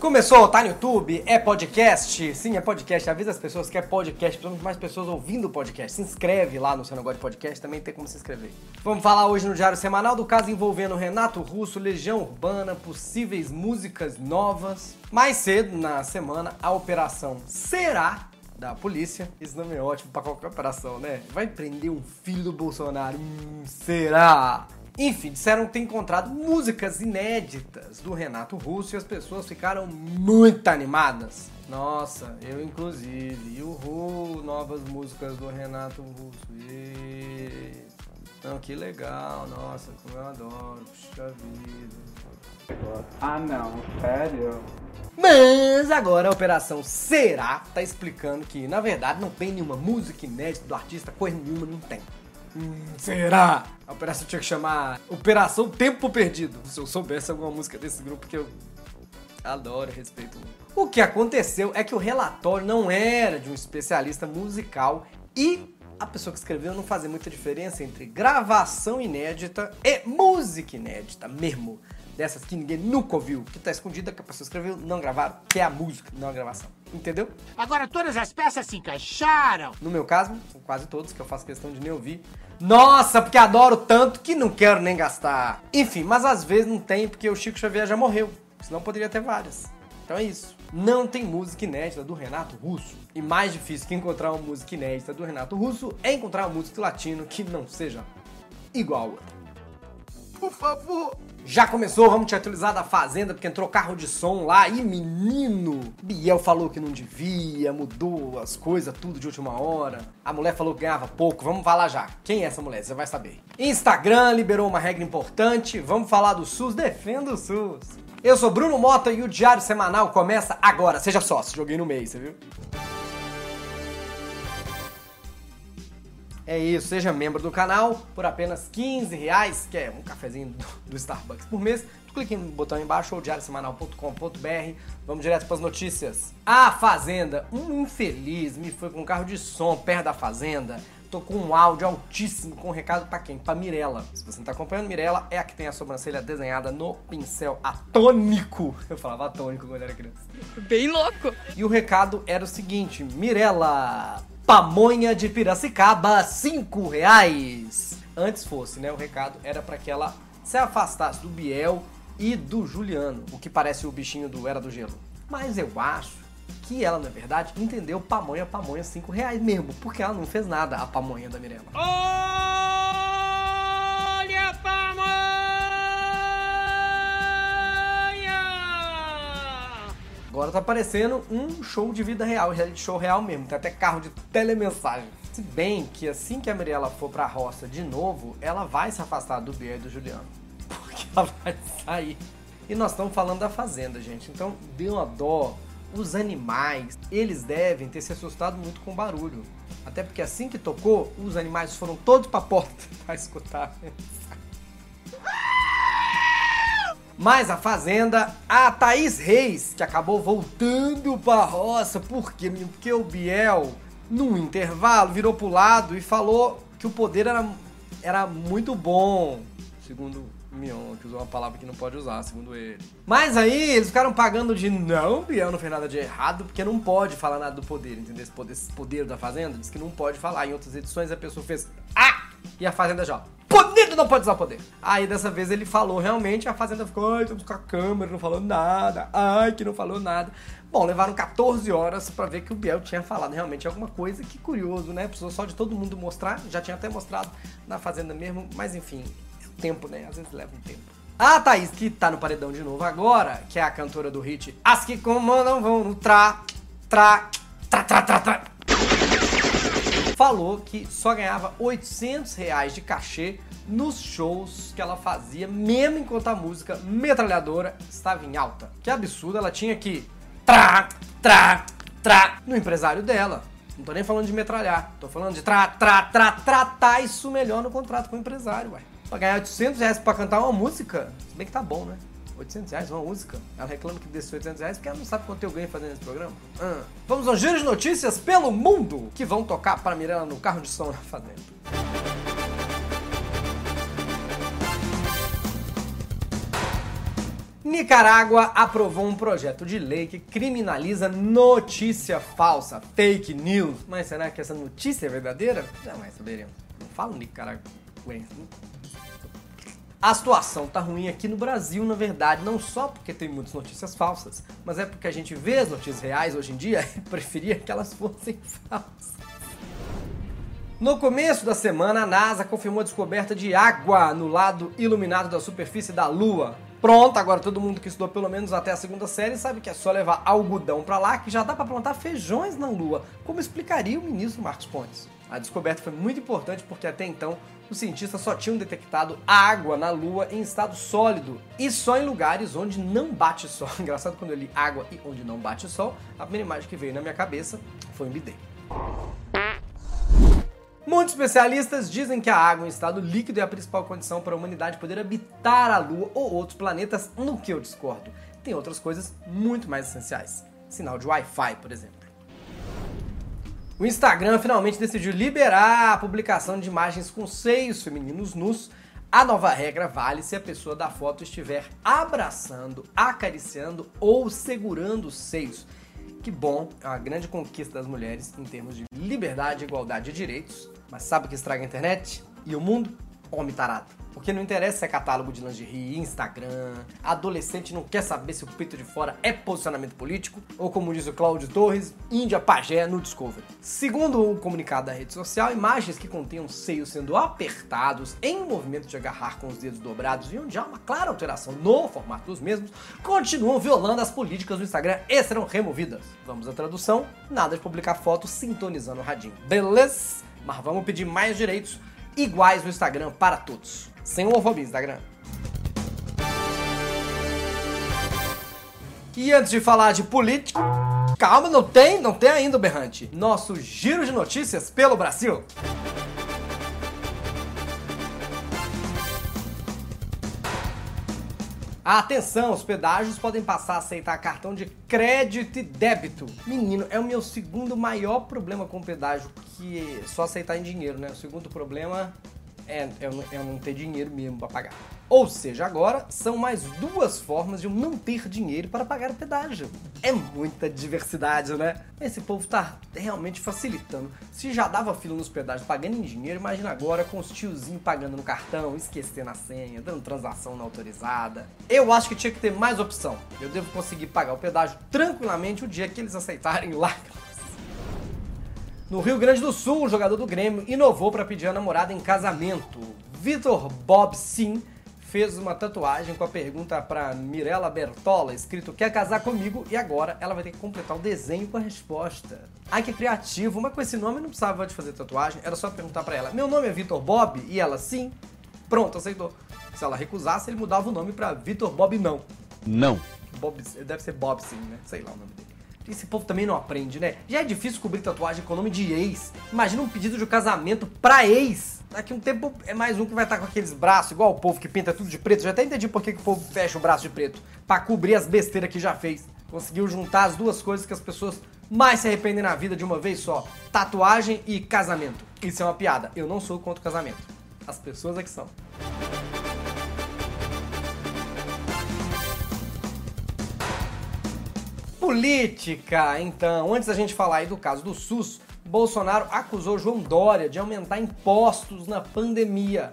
Começou, tá no YouTube, é podcast. Sim, é podcast. Avisa as pessoas que é podcast, precisamos de mais pessoas ouvindo o podcast. Se inscreve lá no seu negócio de podcast, também tem como se inscrever. Vamos falar hoje no Diário Semanal do caso envolvendo Renato Russo, Legião Urbana, possíveis músicas novas. Mais cedo na semana, a operação Será da polícia. Esse nome é ótimo pra qualquer operação, né? Vai prender um filho do Bolsonaro. Hum, será? Enfim, disseram que tem encontrado músicas inéditas do Renato Russo e as pessoas ficaram muito animadas. Nossa, eu inclusive. Uhul, novas músicas do Renato Russo. E... Não, que legal, nossa, como eu adoro. Puxa vida. Ah não, sério? Mas agora a Operação Será tá explicando que, na verdade, não tem nenhuma música inédita do artista, coisa nenhuma não tem. Hum, será? A operação tinha que chamar Operação Tempo Perdido. Se eu soubesse alguma música desse grupo que eu adoro respeito muito. O que aconteceu é que o relatório não era de um especialista musical e a pessoa que escreveu não fazia muita diferença entre gravação inédita e música inédita mesmo. Dessas que ninguém nunca ouviu, que tá escondida, que a pessoa escreveu, não gravaram, que é a música, não a gravação. Entendeu? Agora todas as peças se encaixaram. No meu caso, são quase todos, que eu faço questão de nem ouvir. Nossa, porque adoro tanto que não quero nem gastar. Enfim, mas às vezes não tem, porque o Chico Xavier já morreu. Senão poderia ter várias. Então é isso. Não tem música inédita do Renato Russo. E mais difícil que encontrar uma música inédita do Renato Russo é encontrar uma música latino que não seja igual a. Por favor. Já começou, vamos te atualizar da Fazenda, porque entrou carro de som lá e menino! Biel falou que não devia, mudou as coisas, tudo de última hora. A mulher falou que ganhava pouco, vamos falar já. Quem é essa mulher? Você vai saber. Instagram liberou uma regra importante, vamos falar do SUS, defenda o SUS. Eu sou Bruno Mota e o Diário Semanal começa agora. Seja sócio, joguei no meio, você viu? É isso, seja membro do canal por apenas 15 reais, que é um cafezinho do, Starbucks por mês. Tu clica no botão embaixo ou diariosemanal.com.br. Vamos direto para as notícias. A Fazenda, um infeliz me foi com um carro de som perto da Fazenda. Tô com um áudio altíssimo com um recado para quem? Para Mirella. Se você não tá acompanhando, Mirella é a que tem a sobrancelha desenhada no pincel atônico. Eu falava atônico quando era criança. Bem louco. E o recado era o seguinte: Mirella, pamonha de Piracicaba, 5 reais. Antes fosse, né? O recado era para que ela se afastasse do Biel e do Juliano, o que parece o bichinho do Era do Gelo. Mas eu acho que ela, na verdade, entendeu pamonha, pamonha 5 reais mesmo, porque ela não fez nada, a pamonha da Mirella. Olha Agora tá parecendo um show de vida real, reality show real mesmo. Tem até carro de telemensagem. Se bem que assim que a Mirella for pra roça de novo, ela vai se afastar do Biel e do Juliano. Porque ela vai sair. E nós estamos falando da fazenda, gente. Então dê uma dó. Os animais, eles devem ter se assustado muito com o barulho. Até porque assim que tocou, os animais foram todos pra porta pra escutar. Mas a Fazenda, a Thaís Reis, que acabou voltando pra roça, por quê? Porque o Biel, num intervalo, virou pro lado e falou que o poder era, era muito bom, segundo Mion, que usou uma palavra que não pode usar, segundo ele. Mas aí eles ficaram pagando de não, Biel não fez nada de errado, porque não pode falar nada do poder, entendeu? Esse poder, esse poder da Fazenda, diz que não pode falar. Em outras edições a pessoa fez ah! E a Fazenda já, poder não pode usar poder. Aí dessa vez ele falou realmente, a Fazenda ficou, ai, estamos com a câmera, não falou nada, ai, que não falou nada. Bom, levaram 14 horas pra ver que o Biel tinha falado realmente alguma coisa, que curioso, né? Precisou só de todo mundo mostrar, já tinha até mostrado na Fazenda mesmo, mas enfim, é o tempo, né? Às vezes leva um tempo. A Thaís, que tá no paredão de novo agora, que é a cantora do hit As que comandam vão no tra, tra, tra, tra, tra, tra falou que só ganhava 800 reais de cachê nos shows que ela fazia, mesmo enquanto a música metralhadora estava em alta. Que absurdo, ela tinha que tra, tra, tra no empresário dela. Não tô nem falando de metralhar, tô falando de tra, tra, tra, tratar isso melhor no contrato com o empresário, ué. Pra ganhar 800 reais pra cantar uma música, se bem que tá bom, né? 800 reais uma música? Ela reclama que desses 800 reais porque ela não sabe quanto eu ganho fazendo esse programa. Ah. Vamos aos giros de notícias pelo mundo que vão tocar para Mirella no carro de som na Fazenda. Nicarágua aprovou um projeto de lei que criminaliza notícia falsa, fake news. Mas será que essa notícia é verdadeira? Jamais saberemos. Não falo Nicarágua. A situação tá ruim aqui no Brasil, na verdade, não só porque tem muitas notícias falsas, mas é porque a gente vê as notícias reais hoje em dia e preferia que elas fossem falsas. No começo da semana, a NASA confirmou a descoberta de água no lado iluminado da superfície da Lua. Pronto, agora todo mundo que estudou pelo menos até a segunda série sabe que é só levar algodão para lá que já dá para plantar feijões na Lua, como explicaria o ministro Marcos Pontes. A descoberta foi muito importante porque até então os cientistas só tinham detectado água na Lua em estado sólido e só em lugares onde não bate sol. Engraçado quando eu li água e onde não bate sol, a primeira imagem que veio na minha cabeça foi um bidê. Muitos especialistas dizem que a água em estado líquido é a principal condição para a humanidade poder habitar a Lua ou outros planetas, no que eu discordo. Tem outras coisas muito mais essenciais. Sinal de Wi-Fi, por exemplo. O Instagram finalmente decidiu liberar a publicação de imagens com seios femininos nus. A nova regra vale se a pessoa da foto estiver abraçando, acariciando ou segurando os seios. Que bom, é uma grande conquista das mulheres em termos de liberdade, igualdade e direitos. Mas sabe o que estraga a internet e o mundo? Homem tarado. Porque não interessa se é catálogo de lingerie, Instagram, adolescente não quer saber se o peito de fora é posicionamento político, ou como diz o Cláudio Torres, Índia Pajé no Discovery. Segundo o comunicado da rede social, imagens que contenham seios sendo apertados em movimento de agarrar com os dedos dobrados e onde há uma clara alteração no formato dos mesmos, continuam violando as políticas do Instagram e serão removidas. Vamos à tradução, nada de publicar fotos sintonizando o radinho. Beleza? Mas vamos pedir mais direitos iguais no Instagram para todos. Sem homofobia, Instagram. E antes de falar de política, calma, não tem, não tem ainda berrante. Nosso giro de notícias pelo Brasil. Atenção, os pedágios podem passar a aceitar cartão de crédito e débito. Menino, é o meu segundo maior problema com pedágio, que é só aceitar em dinheiro, né? O segundo problema é eu, eu não ter dinheiro mesmo para pagar. Ou seja, agora são mais duas formas de eu não ter dinheiro para pagar o pedágio. É muita diversidade, né? Esse povo tá realmente facilitando. Se já dava fila nos pedágios pagando em dinheiro, imagina agora com os tiozinhos pagando no cartão, esquecendo a senha, dando transação não autorizada. Eu acho que tinha que ter mais opção. Eu devo conseguir pagar o pedágio tranquilamente o dia que eles aceitarem lá. No Rio Grande do Sul, um jogador do Grêmio inovou para pedir a namorada em casamento. Vitor Bob Sim fez uma tatuagem com a pergunta para Mirella Bertola, escrito quer casar comigo e agora ela vai ter que completar o desenho com a resposta. Ai que criativo, mas com esse nome não precisava de fazer tatuagem, era só perguntar para ela: "Meu nome é Vitor Bob?" e ela sim. Pronto, aceitou. Se ela recusasse, ele mudava o nome para Vitor Bob não. Não. Bob, deve ser Bob sim, né? Sei lá o nome dele. Esse povo também não aprende, né? Já é difícil cobrir tatuagem com o nome de ex. Imagina um pedido de casamento pra ex. Daqui um tempo é mais um que vai estar com aqueles braços, igual o povo que pinta tudo de preto. Já até entendi por que, que o povo fecha o braço de preto. Pra cobrir as besteiras que já fez. Conseguiu juntar as duas coisas que as pessoas mais se arrependem na vida de uma vez só: tatuagem e casamento. Isso é uma piada. Eu não sou contra o casamento. As pessoas é que são. Política, então. Antes da gente falar aí do caso do SUS, Bolsonaro acusou João Dória de aumentar impostos na pandemia.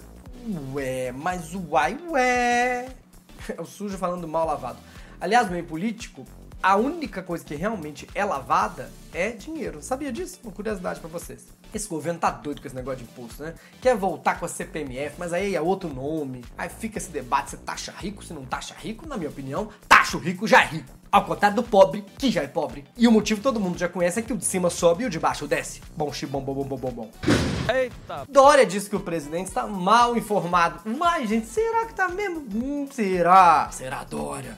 Ué, mas uai, ué. É o sujo falando mal lavado. Aliás, meio político, a única coisa que realmente é lavada é dinheiro. Sabia disso? Uma curiosidade para vocês. Esse governo tá doido com esse negócio de imposto, né? Quer voltar com a CPMF, mas aí é outro nome. Aí fica esse debate se taxa rico, se não taxa rico. Na minha opinião, taxa rico já é rico. Ao contrário do pobre, que já é pobre. E o motivo todo mundo já conhece é que o de cima sobe e o de baixo desce. Bom, xibom, bom, bom, bom, bom, bom. Eita. Dória disse que o presidente está mal informado. Mas, gente, será que tá mesmo? Hum, será? Será, Dória?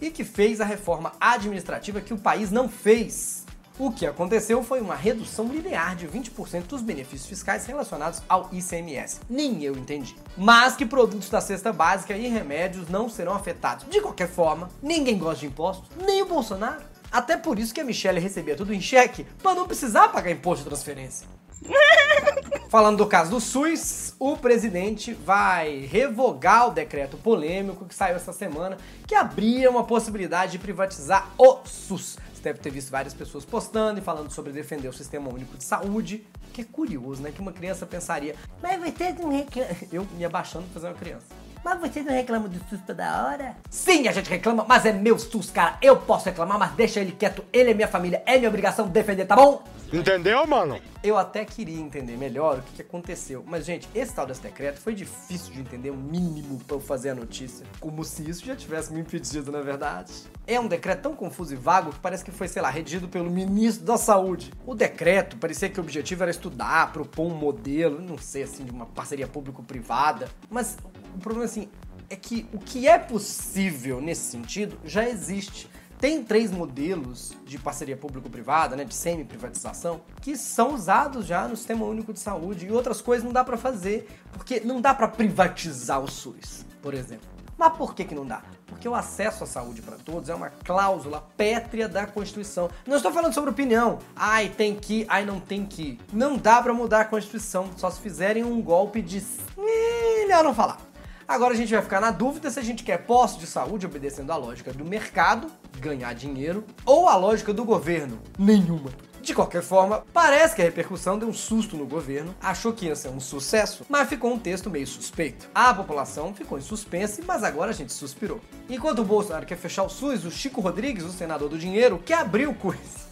e que fez a reforma administrativa que o país não fez. O que aconteceu foi uma redução linear de 20% dos benefícios fiscais relacionados ao ICMS. Nem eu entendi. Mas que produtos da cesta básica e remédios não serão afetados. De qualquer forma, ninguém gosta de impostos, nem o Bolsonaro. Até por isso que a Michelle recebia tudo em cheque, para não precisar pagar imposto de transferência. Falando do caso do SUS, o presidente vai revogar o decreto polêmico que saiu essa semana, que abria uma possibilidade de privatizar o SUS. Deve ter visto várias pessoas postando e falando sobre defender o sistema único de saúde, que é curioso, né? Que uma criança pensaria, mas vocês não reclamam. Eu me abaixando pra fazer uma criança. Mas vocês não reclamam do SUS toda hora? Sim, a gente reclama, mas é meu SUS, cara. Eu posso reclamar, mas deixa ele quieto. Ele é minha família, é minha obrigação defender, tá bom? Entendeu, mano? Eu até queria entender melhor o que, que aconteceu. Mas, gente, esse tal desse decreto foi difícil de entender o mínimo pra eu fazer a notícia. Como se isso já tivesse me impedido, na é verdade. É um decreto tão confuso e vago que parece que foi, sei lá, redigido pelo ministro da Saúde. O decreto parecia que o objetivo era estudar, propor um modelo, não sei, assim, de uma parceria público-privada. Mas o problema, assim, é que o que é possível nesse sentido já existe. Tem três modelos de parceria público-privada, né, de semi-privatização, que são usados já no Sistema Único de Saúde e outras coisas não dá para fazer, porque não dá para privatizar o SUS, por exemplo. Mas por que, que não dá? Porque o acesso à saúde para todos é uma cláusula pétrea da Constituição. Não estou falando sobre opinião. Ai, tem que, ai, não tem que. Não dá para mudar a Constituição, só se fizerem um golpe de. Melhor não falar. Agora a gente vai ficar na dúvida se a gente quer posse de saúde obedecendo à lógica do mercado, ganhar dinheiro, ou a lógica do governo, nenhuma. De qualquer forma, parece que a repercussão deu um susto no governo, achou que ia ser um sucesso, mas ficou um texto meio suspeito. A população ficou em suspense, mas agora a gente suspirou. Enquanto o Bolsonaro quer fechar o SUS, o Chico Rodrigues, o senador do dinheiro, quer abrir o quiz.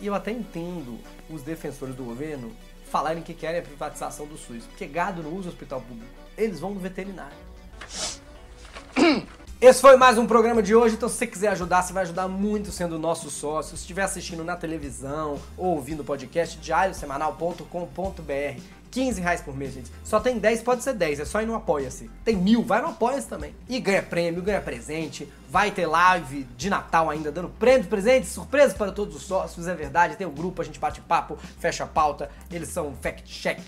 E eu até entendo os defensores do governo falarem que querem a privatização do SUS, porque gado não usa hospital público eles vão no veterinário. Esse foi mais um programa de hoje, então se você quiser ajudar, você vai ajudar muito sendo nosso sócio. Se estiver assistindo na televisão ou ouvindo o podcast, diariosemanal.com.br. 15 reais por mês, gente. Só tem 10, pode ser 10, é só ir no Apoia-se. Tem mil, vai no Apoia-se também. E ganha prêmio, ganha presente. Vai ter live de Natal ainda, dando prêmios, presentes, surpresas para todos os sócios, é verdade. Tem o um grupo, a gente bate papo, fecha a pauta. Eles são fact-check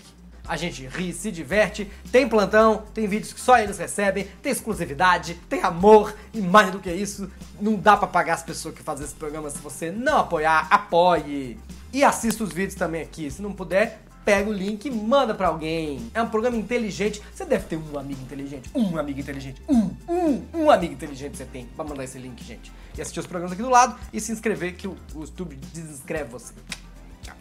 a gente ri, se diverte, tem plantão, tem vídeos que só eles recebem, tem exclusividade, tem amor e mais do que isso, não dá para pagar as pessoas que fazem esse programa se você não apoiar, apoie. E assista os vídeos também aqui, se não puder, pega o link e manda para alguém. É um programa inteligente. Você deve ter um amigo inteligente, um amigo inteligente, um, um, um amigo inteligente você tem para mandar esse link, gente. E assistir os programas aqui do lado e se inscrever que o, o YouTube desinscreve você. Tchau.